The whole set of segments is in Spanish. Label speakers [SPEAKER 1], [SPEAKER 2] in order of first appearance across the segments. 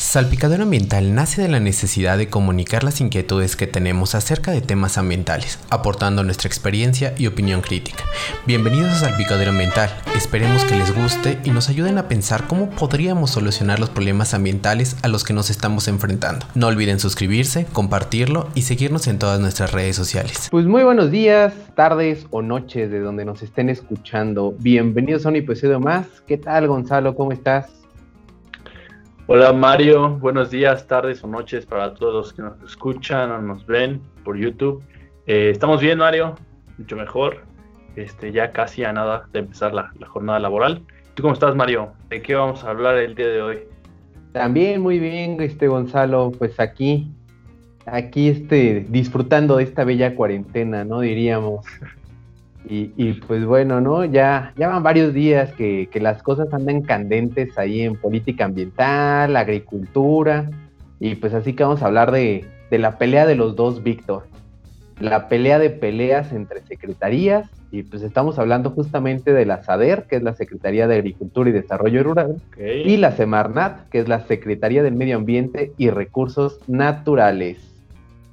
[SPEAKER 1] Salpicadero Ambiental nace de la necesidad de comunicar las inquietudes que tenemos acerca de temas ambientales, aportando nuestra experiencia y opinión crítica. Bienvenidos a Salpicadero Ambiental, esperemos que les guste y nos ayuden a pensar cómo podríamos solucionar los problemas ambientales a los que nos estamos enfrentando. No olviden suscribirse, compartirlo y seguirnos en todas nuestras redes sociales.
[SPEAKER 2] Pues muy buenos días, tardes o noches de donde nos estén escuchando. Bienvenidos a un episodio más. ¿Qué tal Gonzalo? ¿Cómo estás?
[SPEAKER 3] Hola Mario, buenos días, tardes o noches para todos los que nos escuchan o nos ven por YouTube. Eh, estamos bien Mario, mucho mejor, este, ya casi a nada de empezar la, jornada laboral. ¿Tú cómo estás Mario? ¿De qué vamos a hablar el día de hoy?
[SPEAKER 2] También muy bien, este Gonzalo, pues aquí, aquí este, disfrutando de esta bella cuarentena, ¿no? Diríamos. Y, pues bueno, ¿no? Ya, ya van varios días que, las cosas andan candentes ahí en política ambiental, agricultura, y pues así que vamos a hablar de, la pelea de los dos Víctor, la pelea de peleas entre secretarías, y pues estamos hablando justamente de la SADER, que es la Secretaría de Agricultura y Desarrollo Rural, y la Semarnat, que es la Secretaría del Medio Ambiente y Recursos Naturales.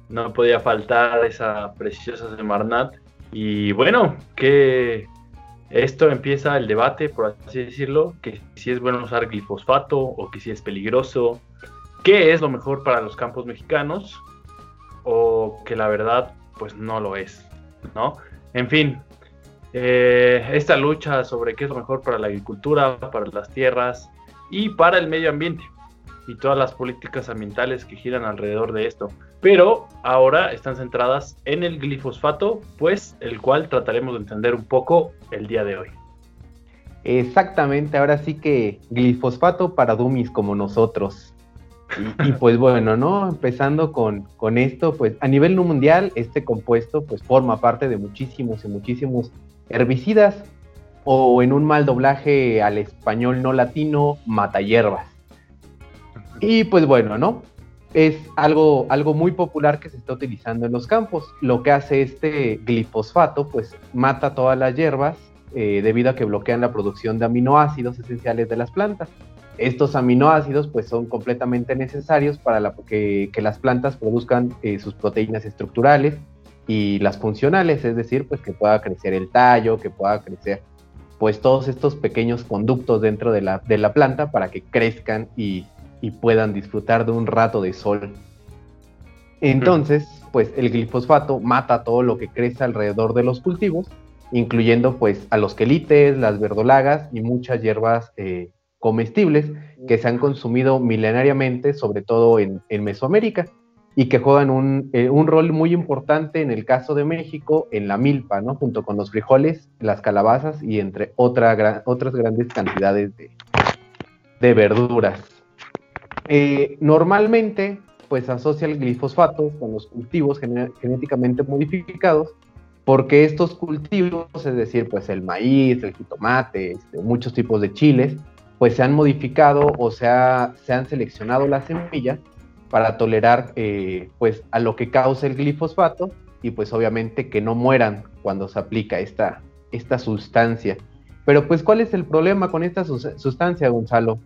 [SPEAKER 3] No podía faltar esa preciosa Semarnat y bueno, que esto empieza el debate, por así decirlo, que si es bueno usar glifosfato o que si es peligroso, qué es lo mejor para los campos mexicanos o que la verdad pues no lo es, ¿no? En fin, eh, esta lucha sobre qué es lo mejor para la agricultura, para las tierras y para el medio ambiente y todas las políticas ambientales que giran alrededor de esto pero ahora están centradas en el glifosfato, pues el cual trataremos de entender un poco el día de hoy.
[SPEAKER 2] Exactamente, ahora sí que glifosfato para dummies como nosotros. Y, pues bueno, ¿no? Empezando con, con, esto, pues a nivel mundial, este compuesto pues forma parte de muchísimos y muchísimos herbicidas o en un mal doblaje al español no latino, mata hierbas. Y pues bueno, ¿no? es algo, algo muy popular que se está utilizando en los campos. Lo que hace este glifosfato, pues mata todas las hierbas eh, debido a que bloquean la producción de aminoácidos esenciales de las plantas. Estos aminoácidos pues son completamente necesarios para que, las plantas produzcan eh, sus proteínas estructurales y las funcionales, es decir, pues que pueda crecer el tallo, que pueda crecer pues todos estos pequeños conductos dentro de la, de la planta para que crezcan y y puedan disfrutar de un rato de sol. Entonces, pues el glifosfato mata todo lo que crece alrededor de los cultivos, incluyendo pues a los quelites, las verdolagas y muchas hierbas eh, comestibles que se han consumido milenariamente, sobre todo en, Mesoamérica, y que juegan eh, un, rol muy importante en el caso de México en la milpa, ¿no? Junto con los frijoles, las calabazas y entre otras grandes cantidades de, de verduras. Eh, normalmente, pues asocia el glifosfato con los cultivos genéticamente modificados, porque estos cultivos, es decir, pues el maíz, el jitomate, este, muchos tipos de chiles, pues se han modificado o se, han seleccionado las semillas para tolerar eh, pues a lo que causa el glifosfato y pues obviamente que no mueran cuando se aplica esta, esta sustancia. Pero pues ¿cuál es el problema con esta sustancia, Gonzalo?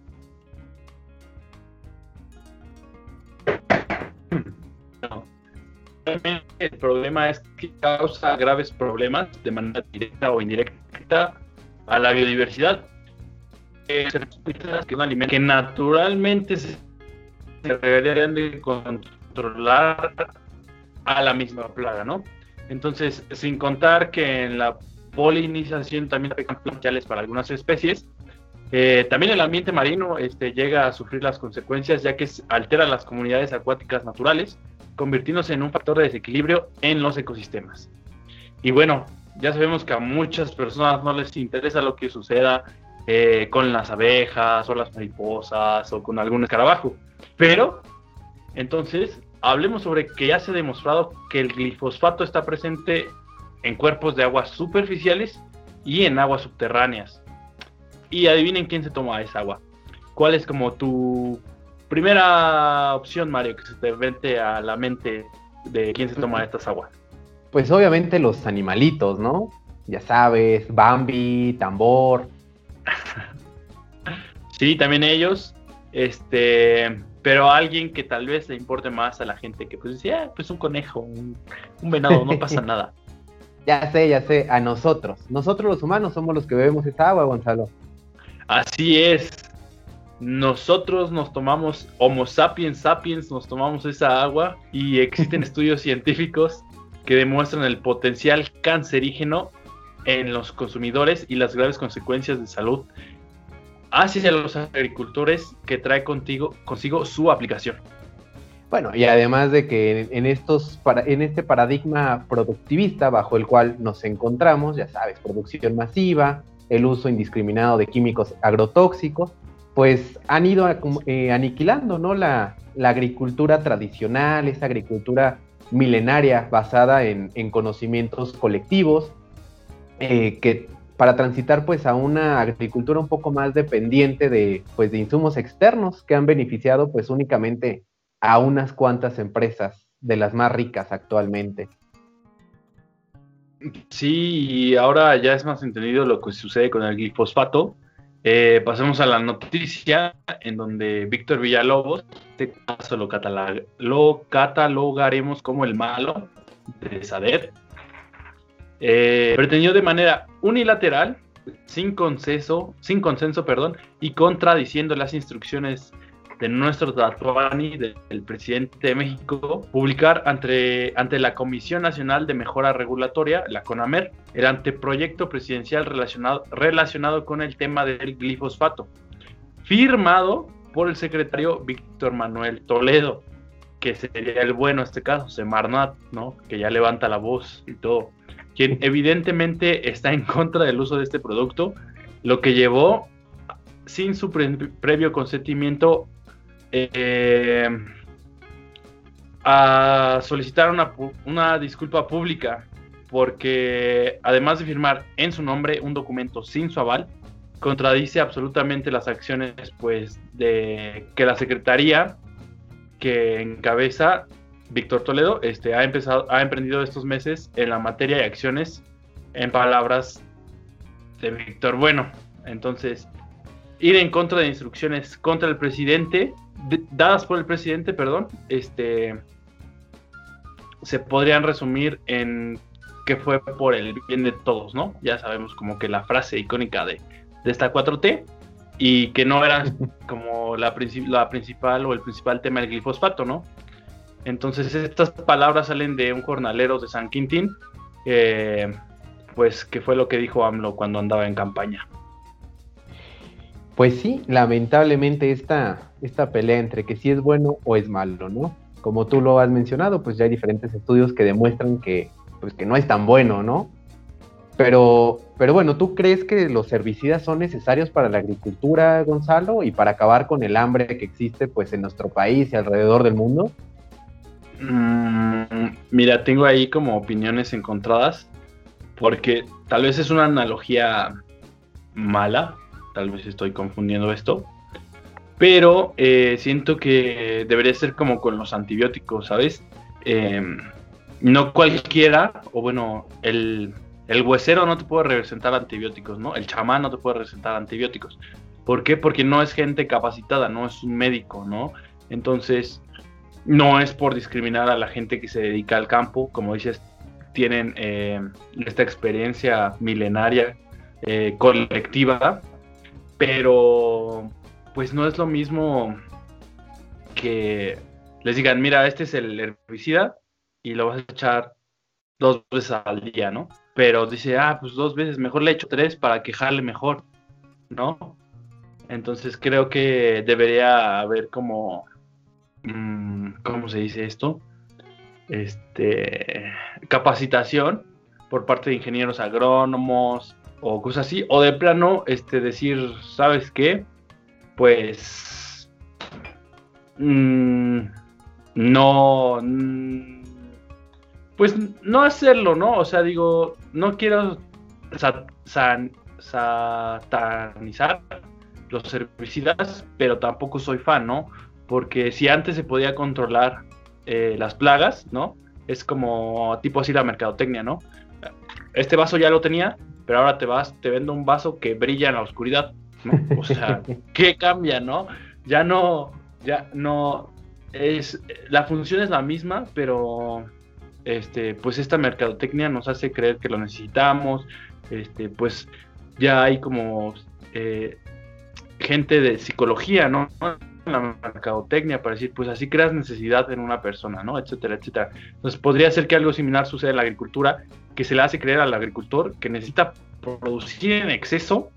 [SPEAKER 3] El problema es que causa graves problemas de manera directa o indirecta a la biodiversidad. Eh, que naturalmente se deberían de controlar a la misma plaga, ¿no? Entonces, sin contar que en la polinización también afectan planteales para algunas especies, eh, también el ambiente marino este, llega a sufrir las consecuencias ya que altera las comunidades acuáticas naturales convirtiéndose en un factor de desequilibrio en los ecosistemas. Y bueno, ya sabemos que a muchas personas no les interesa lo que suceda eh, con las abejas o las mariposas o con algún escarabajo. Pero, entonces, hablemos sobre que ya se ha demostrado que el glifosfato está presente en cuerpos de aguas superficiales y en aguas subterráneas. Y adivinen quién se toma esa agua. ¿Cuál es como tu Primera opción, Mario, que se te vente a la mente de quién se toma estas aguas.
[SPEAKER 2] Pues obviamente los animalitos, ¿no? Ya sabes, Bambi, Tambor.
[SPEAKER 3] sí, también ellos. Este, pero alguien que tal vez le importe más a la gente que pues decía, ah, pues un conejo, un, venado, no pasa nada.
[SPEAKER 2] Ya sé, ya sé, a nosotros. Nosotros los humanos somos los que bebemos esa agua, Gonzalo.
[SPEAKER 3] Así es. Nosotros nos tomamos, Homo sapiens sapiens, nos tomamos esa agua y existen estudios científicos que demuestran el potencial cancerígeno en los consumidores y las graves consecuencias de salud hacia los agricultores que trae contigo, consigo su aplicación.
[SPEAKER 2] Bueno, y además de que en, estos, en este paradigma productivista bajo el cual nos encontramos, ya sabes, producción masiva, el uso indiscriminado de químicos agrotóxicos, pues han ido eh, aniquilando ¿no? la, agricultura tradicional, esa agricultura milenaria basada en, conocimientos colectivos, eh, que para transitar pues a una agricultura un poco más dependiente de pues de insumos externos que han beneficiado pues únicamente a unas cuantas empresas de las más ricas actualmente.
[SPEAKER 3] Sí, y ahora ya es más entendido lo que sucede con el glifosfato. Eh, pasemos a la noticia en donde Víctor Villalobos, este caso lo, lo catalogaremos como el malo de Sadet, eh, pretendió de manera unilateral, sin consenso, sin consenso, perdón, y contradiciendo las instrucciones de nuestro Tatuani, del presidente de México, publicar ante, ante la Comisión Nacional de Mejora Regulatoria, la CONAMER, el anteproyecto presidencial relacionado, relacionado con el tema del glifosfato, firmado por el secretario Víctor Manuel Toledo, que sería el bueno en este caso, Semarnat, ¿no? Que ya levanta la voz y todo quien evidentemente está en contra del uso de este producto, lo que llevó, sin su previo consentimiento, eh, a solicitar una, una disculpa pública, porque además de firmar en su nombre un documento sin su aval, contradice absolutamente las acciones pues de que la secretaría que encabeza Víctor Toledo este, ha, empezado, ha emprendido estos meses en la materia de acciones en palabras de Víctor Bueno. Entonces, ir en contra de instrucciones contra el presidente, dadas por el presidente, perdón, este, se podrían resumir en que fue por el bien de todos, ¿no? Ya sabemos como que la frase icónica de, de esta 4T y que no era como la, la principal o el principal tema del glifosfato, ¿no? Entonces estas palabras salen de un jornalero de San Quintín, eh, pues que fue lo que dijo AMLO cuando andaba en campaña.
[SPEAKER 2] Pues sí, lamentablemente esta, esta pelea entre que si es bueno o es malo, ¿no? Como tú lo has mencionado, pues ya hay diferentes estudios que demuestran que, pues que no es tan bueno, ¿no? Pero, pero bueno, ¿tú crees que los herbicidas son necesarios para la agricultura, Gonzalo, y para acabar con el hambre que existe pues en nuestro país y alrededor del mundo?
[SPEAKER 3] Mm, mira, tengo ahí como opiniones encontradas, porque tal vez es una analogía mala, tal vez estoy confundiendo esto, pero eh, siento que debería ser como con los antibióticos, ¿sabes? Em, no cualquiera, o bueno, el, el huesero no te puede representar antibióticos, ¿no? El chamán no te puede representar antibióticos. ¿Por qué? Porque no es gente capacitada, no es un médico, ¿no? Entonces, no es por discriminar a la gente que se dedica al campo, como dices, tienen eh, esta experiencia milenaria eh, colectiva, pero pues no es lo mismo que les digan, mira, este es el herbicida y lo vas a echar dos veces al día, ¿no? Pero dice, ah, pues dos veces, mejor le echo tres para quejarle mejor, ¿no? Entonces creo que debería haber como Mm, ¿cómo se dice esto? Este, capacitación por parte de ingenieros agrónomos o cosas así, o de plano, este, decir, ¿sabes qué? Pues mm, no, mm, pues no hacerlo, ¿no? O sea, digo, no quiero satanizar los herbicidas, pero tampoco soy fan, ¿no? porque si antes se podía controlar eh, las plagas, ¿no? Es como tipo así la mercadotecnia, ¿no? Este vaso ya lo tenía, pero ahora te vas, te vendo un vaso que brilla en la oscuridad, ¿no? O sea, ¿qué cambia, no? Ya no, ya no es la función es la misma, pero este, pues esta mercadotecnia nos hace creer que lo necesitamos, este, pues ya hay como eh, gente de psicología, ¿no? la mercadotecnia para decir, pues así creas necesidad en una persona, ¿no? Etcétera, etcétera. Entonces podría ser que algo similar suceda en la agricultura, que se le hace creer al agricultor que necesita producir en exceso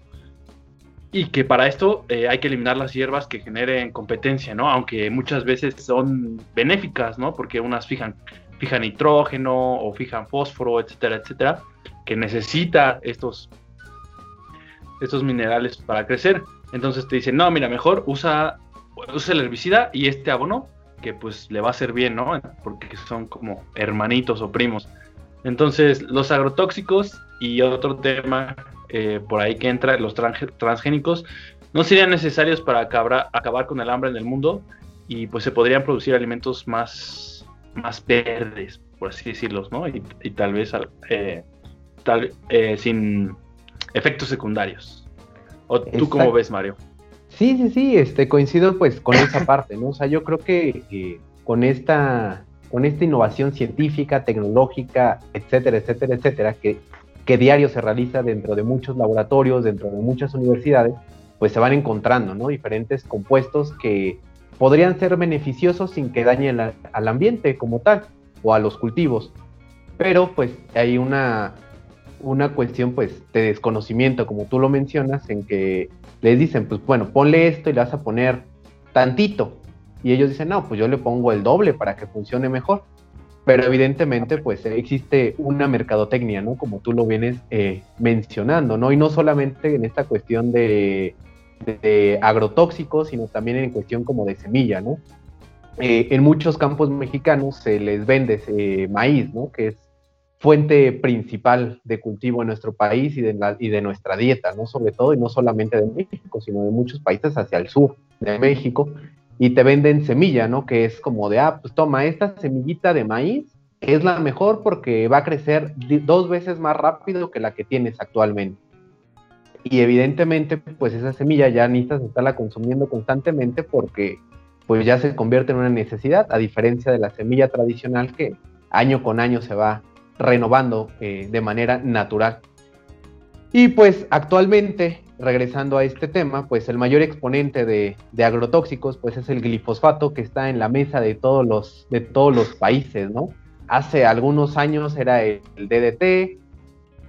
[SPEAKER 3] y que para esto eh, hay que eliminar las hierbas que generen competencia, ¿no? Aunque muchas veces son benéficas, ¿no? Porque unas fijan, fijan nitrógeno o fijan fósforo, etcétera, etcétera, que necesita estos, estos minerales para crecer. Entonces te dicen, no, mira, mejor usa usa el herbicida y este abono, que pues le va a hacer bien, ¿no? Porque son como hermanitos o primos. Entonces, los agrotóxicos y otro tema eh, por ahí que entra, los transgénicos, no serían necesarios para acabar, acabar con el hambre en el mundo y pues se podrían producir alimentos más, más verdes, por así decirlos, ¿no? Y, tal vez eh, tal, eh, sin efectos secundarios. ¿O tú cómo ves, Mario?
[SPEAKER 2] Sí, sí, sí, este, coincido pues con esa parte, ¿no? O sea, yo creo que con esta con esta innovación científica, tecnológica, etcétera, etcétera, etcétera, que, que diario se realiza dentro de muchos laboratorios, dentro de muchas universidades, pues se van encontrando, ¿no? Diferentes compuestos que podrían ser beneficiosos sin que dañen al ambiente como tal o a los cultivos. Pero pues hay una, una cuestión pues de desconocimiento, como tú lo mencionas, en que les dicen, pues bueno, ponle esto y le vas a poner tantito. Y ellos dicen, no, pues yo le pongo el doble para que funcione mejor. Pero evidentemente pues existe una mercadotecnia, ¿no? Como tú lo vienes eh, mencionando, ¿no? Y no solamente en esta cuestión de, agrotóxicos, sino también en cuestión como de semilla, ¿no? Eh, en muchos campos mexicanos se les vende ese maíz, ¿no? Que es fuente principal de cultivo en nuestro país y de, y de nuestra dieta, ¿no? Sobre todo, y no solamente de México, sino de muchos países hacia el sur de México, y te venden semilla, ¿no? Que es como de, ah, pues toma esta semillita de maíz, es la mejor porque va a crecer dos veces más rápido que la que tienes actualmente. Y evidentemente, pues esa semilla ya necesitas estarla consumiendo constantemente porque pues ya se convierte en una necesidad, a diferencia de la semilla tradicional que año con año se va renovando eh, de manera natural. Y pues actualmente, regresando a este tema, pues el mayor exponente de, agrotóxicos pues es el glifosfato que está en la mesa de todos los, países, ¿no? Hace algunos años era el, DDT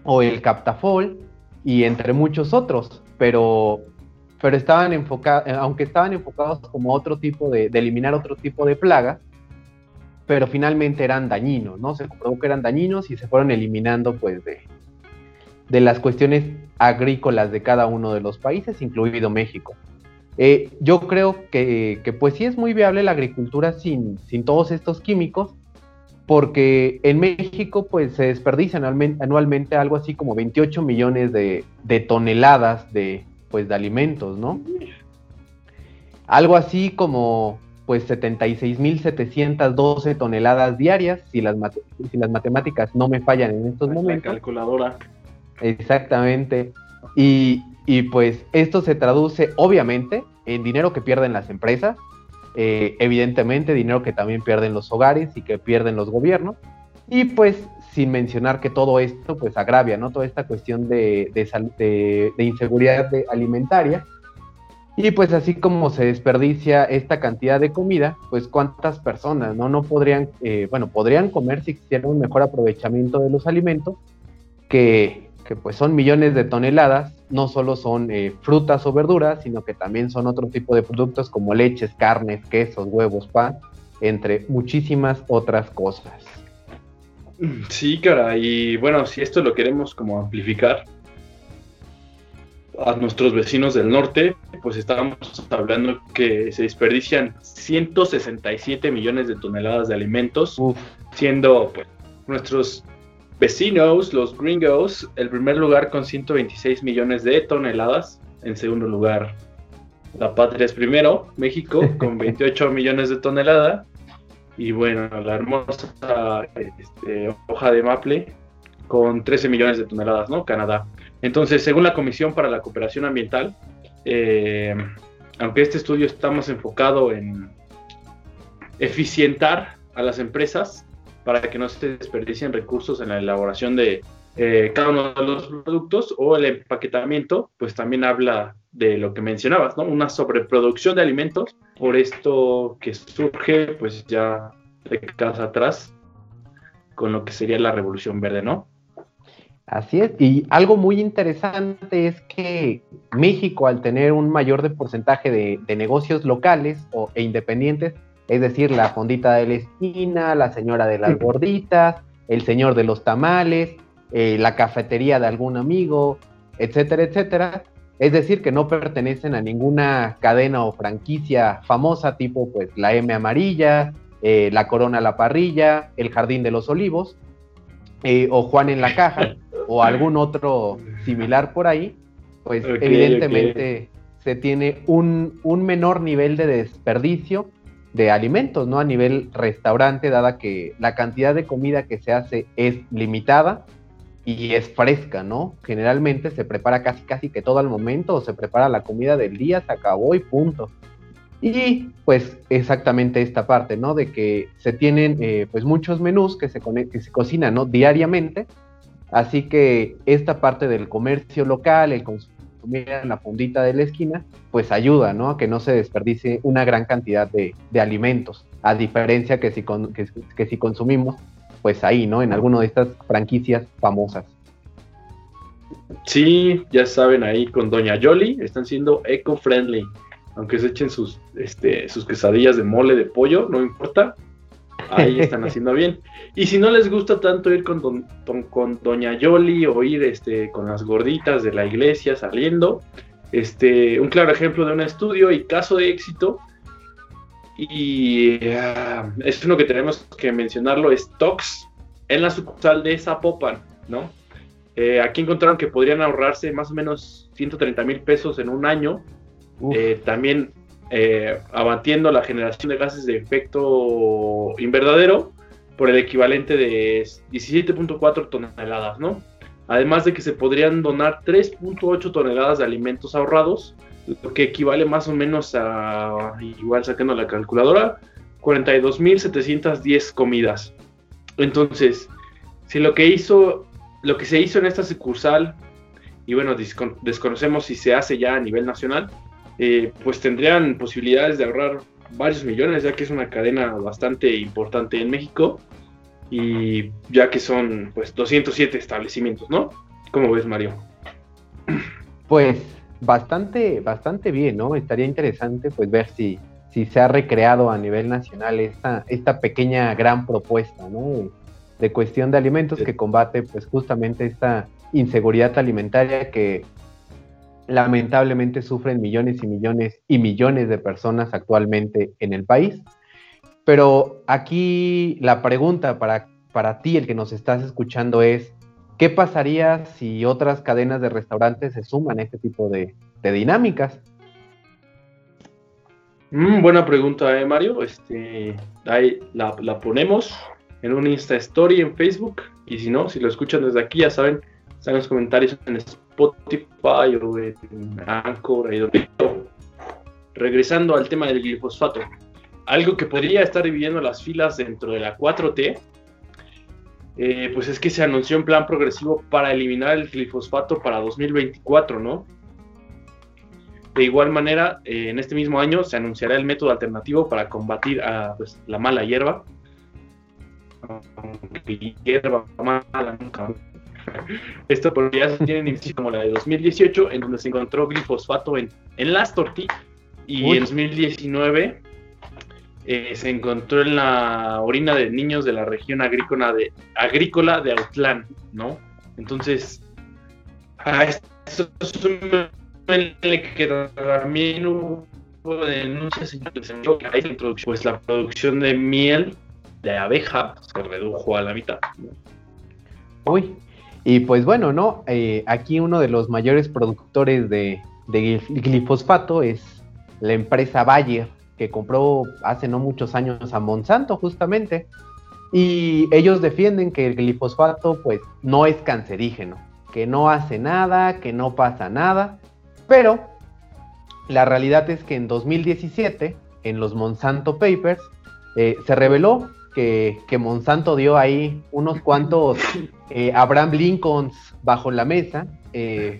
[SPEAKER 2] o el Captafol y entre muchos otros, pero, pero estaban enfocados, aunque estaban enfocados como otro tipo de, de eliminar otro tipo de plaga, pero finalmente eran dañinos, ¿no? Se comprobó que eran dañinos y se fueron eliminando pues de, de las cuestiones agrícolas de cada uno de los países, incluido México. Eh, yo creo que, que, pues sí es muy viable la agricultura sin, sin todos estos químicos, porque en México pues se desperdician anualmente algo así como 28 millones de, de toneladas de, pues, de alimentos, ¿no? Algo así como pues 76.712 toneladas diarias, si las, si las matemáticas no me fallan en estos momentos.
[SPEAKER 3] La calculadora.
[SPEAKER 2] Exactamente. Y, pues esto se traduce obviamente en dinero que pierden las empresas, eh, evidentemente dinero que también pierden los hogares y que pierden los gobiernos, y pues sin mencionar que todo esto pues agravia, ¿no? Toda esta cuestión de, de, de inseguridad alimentaria y pues así como se desperdicia esta cantidad de comida, pues cuántas personas no, no podrían, eh, bueno, podrían comer si existiera un mejor aprovechamiento de los alimentos, que, que pues son millones de toneladas, no solo son eh, frutas o verduras, sino que también son otro tipo de productos como leches, carnes, quesos, huevos, pan, entre muchísimas otras cosas.
[SPEAKER 3] Sí, cara, y bueno, si esto lo queremos como amplificar, a nuestros vecinos del norte, pues estábamos hablando que se desperdician 167 millones de toneladas de alimentos, siendo pues, nuestros vecinos, los gringos, el primer lugar con 126 millones de toneladas, en segundo lugar la patria es primero, México, con 28 millones de toneladas, y bueno, la hermosa este, hoja de maple con 13 millones de toneladas, ¿no? Canadá. Entonces, según la Comisión para la Cooperación Ambiental, eh, aunque este estudio está más enfocado en eficientar a las empresas para que no se desperdicien recursos en la elaboración de eh, cada uno de los productos o el empaquetamiento, pues también habla de lo que mencionabas, ¿no? Una sobreproducción de alimentos por esto que surge, pues ya décadas atrás, con lo que sería la revolución verde, ¿no?
[SPEAKER 2] Así es, y algo muy interesante es que México, al tener un mayor de porcentaje de, negocios locales o, e independientes, es decir, la fondita de la esquina, la señora de las gorditas, el señor de los tamales, eh, la cafetería de algún amigo, etcétera, etcétera. Es decir, que no pertenecen a ninguna cadena o franquicia famosa tipo pues la M amarilla, eh, la Corona la parrilla, el Jardín de los Olivos, eh, o Juan en la caja, o algún otro similar por ahí, pues evidentemente se tiene un, un menor nivel de desperdicio de alimentos, ¿no? A nivel restaurante, dada que la cantidad de comida que se hace es limitada y es fresca, ¿no? Generalmente se prepara casi casi que todo al momento o se prepara la comida del día, se acabó y punto. Y pues exactamente esta parte, ¿no? De que se tienen eh, pues muchos menús que se, que se cocinan, ¿no? Diariamente. Así que esta parte del comercio local, el en la fundita de la esquina, pues ayuda, ¿no? A que no se desperdicie una gran cantidad de, alimentos. A diferencia que si, que si consumimos pues ahí, ¿no? En alguna de estas franquicias famosas.
[SPEAKER 3] Sí, ya saben, ahí con Doña Yoli están siendo eco-friendly. Aunque se echen sus, este, sus quesadillas de mole de pollo, no importa. Ahí están haciendo bien. Y si no les gusta tanto ir con, con Doña Yoli o ir este, con las gorditas de la iglesia saliendo, este, un claro ejemplo de un estudio y caso de éxito y ah, es uno que tenemos que mencionarlo, es Tox, en la sucursal de Zapopan, ¿no? Eh, aquí encontraron que podrían ahorrarse más o menos 130 mil pesos en un año, eh, también eh, abatiendo la generación de gases de efecto invernadero por el equivalente de 17.4 toneladas, ¿no? Además de que se podrían donar 3.8 toneladas de alimentos ahorrados lo que equivale más o menos a, igual sacando la calculadora, 42.710 comidas. Entonces, si lo que hizo, lo que se hizo en esta sucursal, y bueno, desconocemos si se hace ya a nivel nacional, eh, pues tendrían posibilidades de ahorrar varios millones, ya que es una cadena bastante importante en México, y ya que son pues 207 establecimientos, ¿no? ¿Cómo ves, Mario?
[SPEAKER 2] Pues bastante, bastante bien, ¿no? Estaría interesante pues ver si, si se ha recreado a nivel nacional esta, esta pequeña gran propuesta, ¿no? De, cuestión de alimentos que combate pues justamente esta inseguridad alimentaria que lamentablemente sufren millones y millones y millones de personas actualmente en el país. Pero aquí la pregunta para, para ti, el que nos estás escuchando, es, ¿Qué pasaría si otras cadenas de restaurantes se suman a este tipo de, dinámicas?
[SPEAKER 3] Mm, buena pregunta, ¿eh, Mario. Este, ahí la, ponemos en un Insta Story en Facebook. Y si no, si lo escuchan desde aquí, ya saben, están los comentarios en Spotify o en Anchor. Regresando al tema del glifosfato. Algo que podría estar dividiendo las filas dentro de la 4T eh, pues es que se anunció un plan progresivo para eliminar el glifosfato para 2024, ¿no? De igual manera, eh, en este mismo año se anunciará el método alternativo para combatir a pues, la mala hierba. hierba mala nunca. Esto ya se tiene como la de 2018, en donde se encontró glifosfato en, en las tortillas. Y en 2019 eh, se encontró en la orina de niños de la región agrícola de, agrícola de Autlán, ¿no? Entonces, a esto que también hubo denuncias pues la producción de miel de abeja se redujo a la mitad.
[SPEAKER 2] Uy, y pues bueno, ¿no? Eh, aquí uno de los mayores productores de, glifosfato es la empresa Bayer, que compró hace no muchos años a Monsanto justamente. Y ellos defienden que el glifosfato pues no es cancerígeno, que no hace nada, que no pasa nada, pero la realidad es que en 2017, en los Monsanto Papers, eh, se reveló que, Monsanto dio ahí unos cuantos eh, Abraham Lincolns bajo la mesa, eh,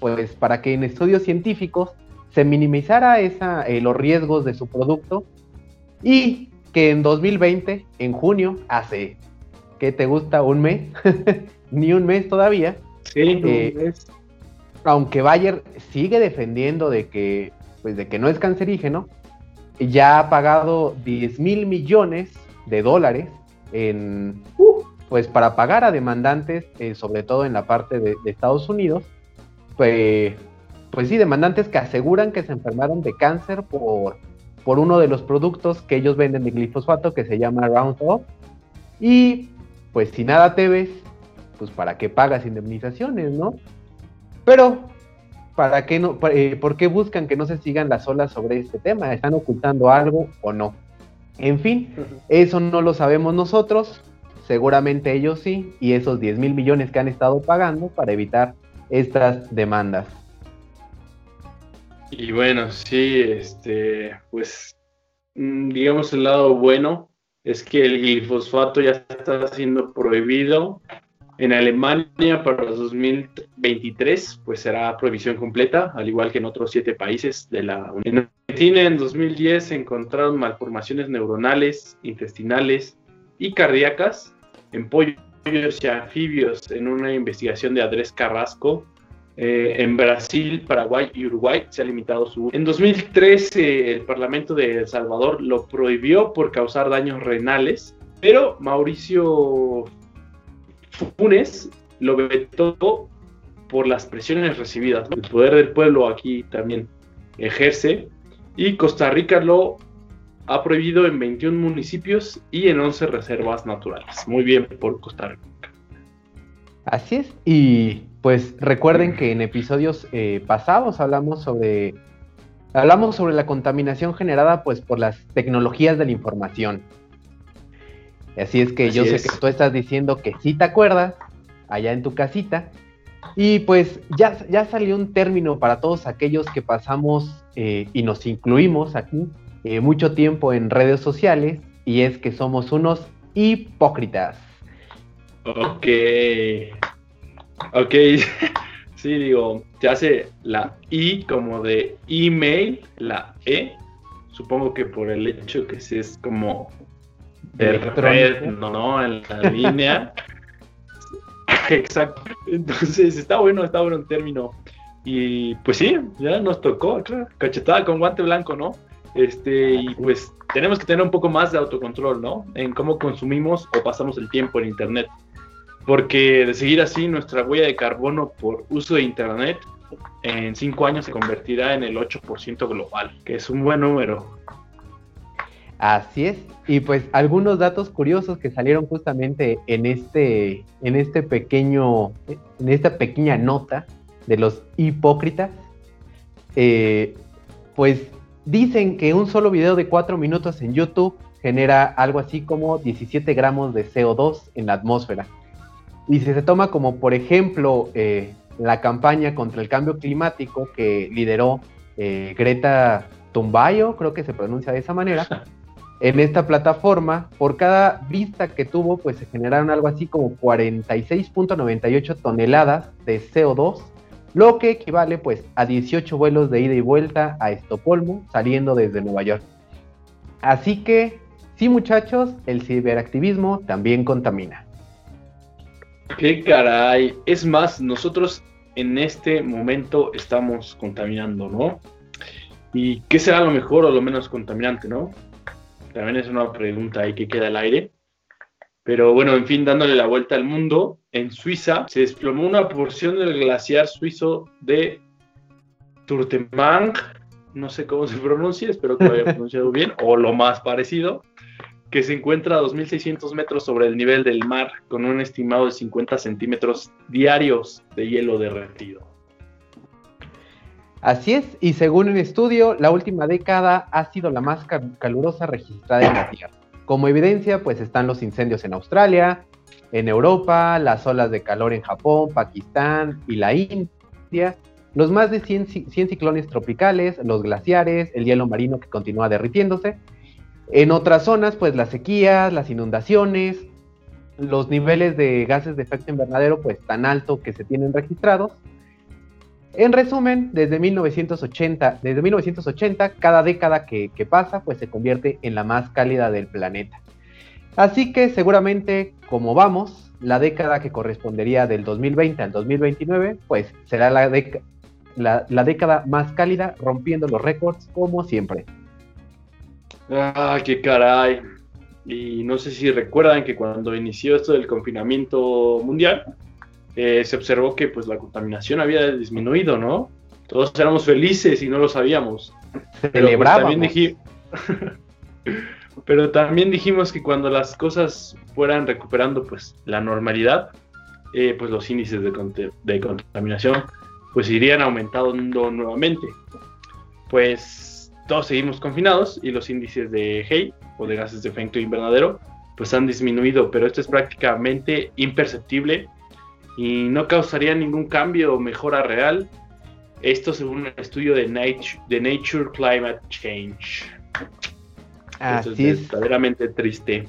[SPEAKER 2] pues para que en estudios científicos se minimizara esa, los riesgos de su producto y que en 2020, en junio, hace, ¿qué te gusta? ¿Un mes? Ni un mes todavía.
[SPEAKER 3] Sí, un mes
[SPEAKER 2] aunque Bayer sigue defendiendo de que, pues de que no es cancerígeno, ya ha pagado 10 mil millones de dólares en, pues para pagar a demandantes, eh, sobre todo en la parte de, Estados Unidos, pues, pues sí, demandantes que aseguran que se enfermaron de cáncer por, por uno de los productos que ellos venden de glifosato que se llama Roundup. Y pues si nada te ves, pues para qué pagas indemnizaciones, ¿no? Pero, ¿para qué no, eh, ¿por qué buscan que no se sigan las olas sobre este tema? ¿Están ocultando algo o no? En fin, eso no lo sabemos nosotros, seguramente ellos sí, y esos 10 mil millones que han estado pagando para evitar estas demandas.
[SPEAKER 3] Y bueno, sí, este, pues, mm, digamos el lado bueno es que el glifosfato ya está siendo prohibido en Alemania para 2023 pues será prohibición completa, al igual que en otros siete países de la Unión. En Argentina en 2010 se encontraron malformaciones neuronales, intestinales y cardíacas en pollos y anfibios en una investigación de Andrés Carrasco. Eh, en Brasil, Paraguay y Uruguay se ha limitado su... En 2013 el Parlamento de El Salvador lo prohibió por causar daños renales, pero Mauricio Funes lo vetó por las presiones recibidas. El poder del pueblo aquí también ejerce. Y Costa Rica lo ha prohibido en 21 municipios y en 11 reservas naturales. Muy bien por Costa Rica.
[SPEAKER 2] Así es. Y pues recuerden que en episodios eh, pasados hablamos sobre hablamos sobre la contaminación generada pues por las tecnologías de la información. Así es que yo sé que tú estás diciendo que sí te acuerdas, allá en tu casita. Y pues ya, ya salió un término para todos aquellos que pasamos eh, y nos incluimos aquí eh, mucho tiempo en redes sociales, y es que somos unos hipócritas.
[SPEAKER 3] Ok. Ok. sí, digo, te hace la I como de email, la E. Supongo que por el hecho que es como de red, no, en la línea. Exacto. Entonces, está bueno, está bueno el término. Y pues sí, ya nos tocó, cachetada con guante blanco, ¿no? Este, y pues tenemos que tener un poco más de autocontrol, ¿no? En cómo consumimos o pasamos el tiempo en Internet. Porque de seguir así, nuestra huella de carbono por uso de Internet en cinco años se convertirá en el 8% global, que es un buen número.
[SPEAKER 2] Así es. Y pues algunos datos curiosos que salieron justamente en este, en este pequeño, en esta pequeña nota de los hipócritas, eh, pues dicen que un solo video de cuatro minutos en YouTube genera algo así como 17 gramos de CO2 en la atmósfera. Y si se toma como por ejemplo eh, la campaña contra el cambio climático que lideró eh, Greta Thunberg, creo que se pronuncia de esa manera, en esta plataforma, por cada vista que tuvo, pues se generaron algo así como 46.98 toneladas de CO2, lo que equivale pues a 18 vuelos de ida y vuelta a Estocolmo saliendo desde Nueva York. Así que, sí muchachos, el ciberactivismo también contamina.
[SPEAKER 3] Qué caray, es más, nosotros en este momento estamos contaminando, ¿no? ¿Y qué será lo mejor o lo menos contaminante, no? También es una pregunta ahí que queda al aire. Pero bueno, en fin, dándole la vuelta al mundo, en Suiza se desplomó una porción del glaciar suizo de Turtemang, no sé cómo se pronuncia, espero que lo haya pronunciado bien, o lo más parecido, que se encuentra a 2.600 metros sobre el nivel del mar, con un estimado de 50 centímetros diarios de hielo derretido.
[SPEAKER 2] Así es, y según un estudio, la última década ha sido la más calurosa registrada en la Tierra. Como evidencia, pues están los incendios en Australia, en Europa, las olas de calor en Japón, Pakistán y la India, los más de 100, 100 ciclones tropicales, los glaciares, el hielo marino que continúa derritiéndose. En otras zonas, pues las sequías, las inundaciones, los niveles de gases de efecto invernadero pues tan alto que se tienen registrados. En resumen, desde 1980, desde 1980 cada década que, pasa pues se convierte en la más cálida del planeta. Así que seguramente como vamos, la década que correspondería del 2020 al 2029 pues será la, la, la década más cálida rompiendo los récords como siempre.
[SPEAKER 3] Ah, qué caray. Y no sé si recuerdan que cuando inició esto del confinamiento mundial, eh, se observó que pues la contaminación había disminuido, ¿no? Todos éramos felices y no lo sabíamos. Pero pues, también, dijimos, pero también dijimos que cuando las cosas fueran recuperando pues la normalidad, eh, pues los índices de, de contaminación pues irían aumentando nuevamente. Pues todos seguimos confinados y los índices de HEI o de gases de efecto invernadero, pues han disminuido, pero esto es prácticamente imperceptible y no causaría ningún cambio o mejora real. Esto según un estudio de Nature, de Nature Climate Change.
[SPEAKER 2] Así es,
[SPEAKER 3] verdaderamente triste.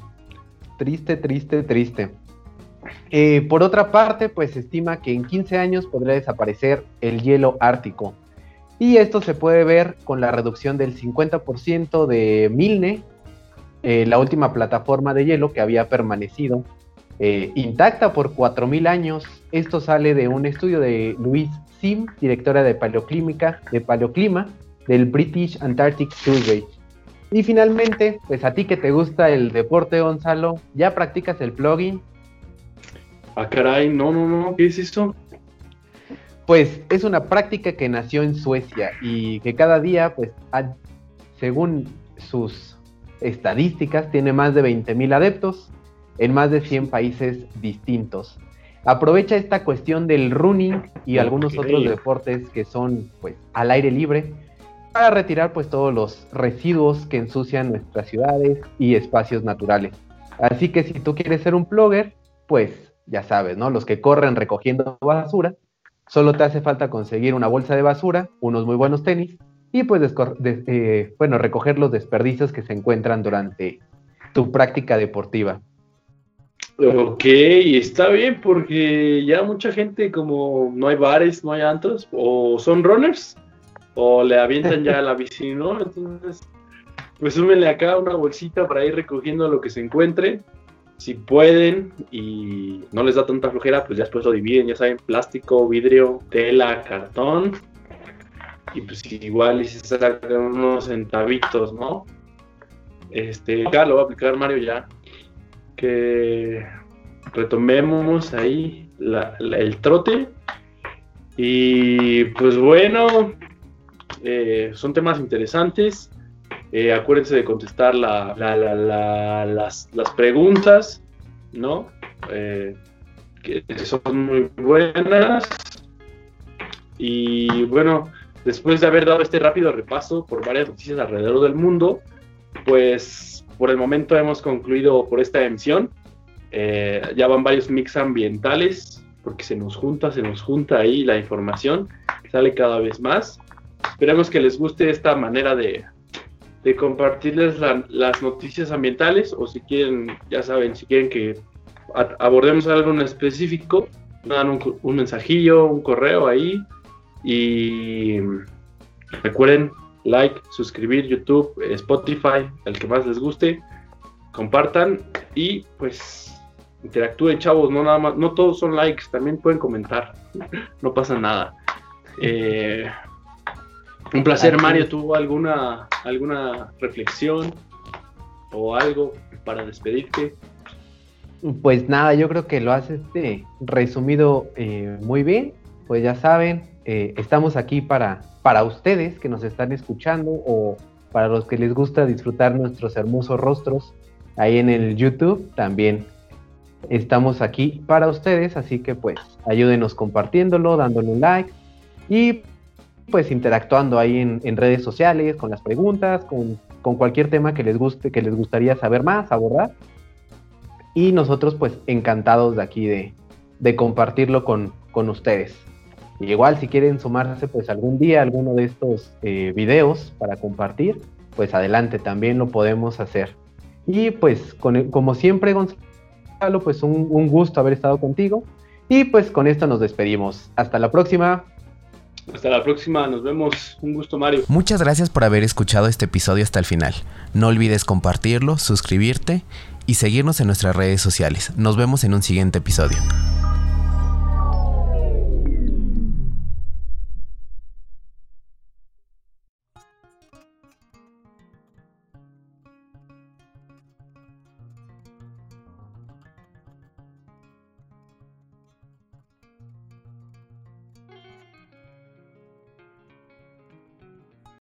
[SPEAKER 2] Triste, triste, triste. Eh, por otra parte, pues se estima que en 15 años podría desaparecer el hielo ártico. Y esto se puede ver con la reducción del 50% de Milne eh, la última plataforma de hielo que había permanecido eh, intacta por 4.000 años. Esto sale de un estudio de Louise Sim, directora de paleoclímica, de paleoclima del British Antarctic Survey. Y finalmente, pues a ti que te gusta el deporte, Gonzalo, ¿ya practicas el plugin?
[SPEAKER 3] Ah, caray, no, no, no, ¿qué es esto?
[SPEAKER 2] Pues es una práctica que nació en Suecia y que cada día, pues, según sus estadísticas, tiene más de 20.000 adeptos en más de 100 países distintos. Aprovecha esta cuestión del running y algunos otros deportes que son pues al aire libre para retirar pues todos los residuos que ensucian nuestras ciudades y espacios naturales. Así que si tú quieres ser un blogger, pues ya sabes, ¿no? Los que corren recogiendo basura, solo te hace falta conseguir una bolsa de basura, unos muy buenos tenis y pues eh, bueno, recoger los desperdicios que se encuentran durante tu práctica deportiva.
[SPEAKER 3] Ok, está bien porque ya mucha gente como no hay bares, no hay antros, o son runners, o le avientan ya a la bici, ¿no? Entonces, pues súmenle acá una bolsita para ir recogiendo lo que se encuentre. Si pueden y no les da tanta flojera, pues ya después lo dividen, ya saben, plástico, vidrio, tela, cartón y pues igual y se sacan unos centavitos, ¿no? Este, acá lo va a aplicar Mario ya. Que retomemos ahí el trote. Y pues bueno, eh, son temas interesantes. Eh, acuérdense de contestar las, las, preguntas, ¿no? Eh, que son muy buenas. Y bueno, después de haber dado este rápido repaso por varias noticias alrededor del mundo, pues por el momento hemos concluido por esta emisión. Eh, ya van varios mix ambientales, porque se nos junta, se nos junta ahí la información, sale cada vez más. Esperemos que les guste esta manera de, compartirles las noticias ambientales o si quieren, ya saben, si quieren que abordemos algo en específico, dan un, un mensajillo, un correo ahí y recuerden, like, suscribir YouTube, Spotify, el que más les guste, compartan y pues interactúen, chavos, no nada más, no todos son likes, también pueden comentar, no pasa nada. Eh, un placer, Mario. ¿Tuvo alguna, alguna reflexión o algo para despedirte?
[SPEAKER 2] Pues nada, yo creo que lo has este, resumido eh, muy bien. Pues ya saben, eh, estamos aquí para, para ustedes que nos están escuchando o para los que les gusta disfrutar nuestros hermosos rostros ahí en el YouTube también estamos aquí para ustedes, así que pues ayúdenos compartiéndolo, dándole un like y pues interactuando ahí en, redes sociales con las preguntas, con, cualquier tema que les guste, que les gustaría saber más, abordar. Y nosotros pues encantados de aquí de, de compartirlo con, con ustedes. Igual si quieren sumarse pues algún día a alguno de estos eh, videos para compartir, pues adelante, también lo podemos hacer. Y pues como siempre Gonzalo, pues un, un gusto haber estado contigo. Y pues con esto nos despedimos. Hasta la próxima.
[SPEAKER 3] Hasta la próxima, nos vemos. Un gusto, Mario.
[SPEAKER 1] Muchas gracias por haber escuchado este episodio hasta el final. No olvides compartirlo, suscribirte y seguirnos en nuestras redes sociales. Nos vemos en un siguiente episodio.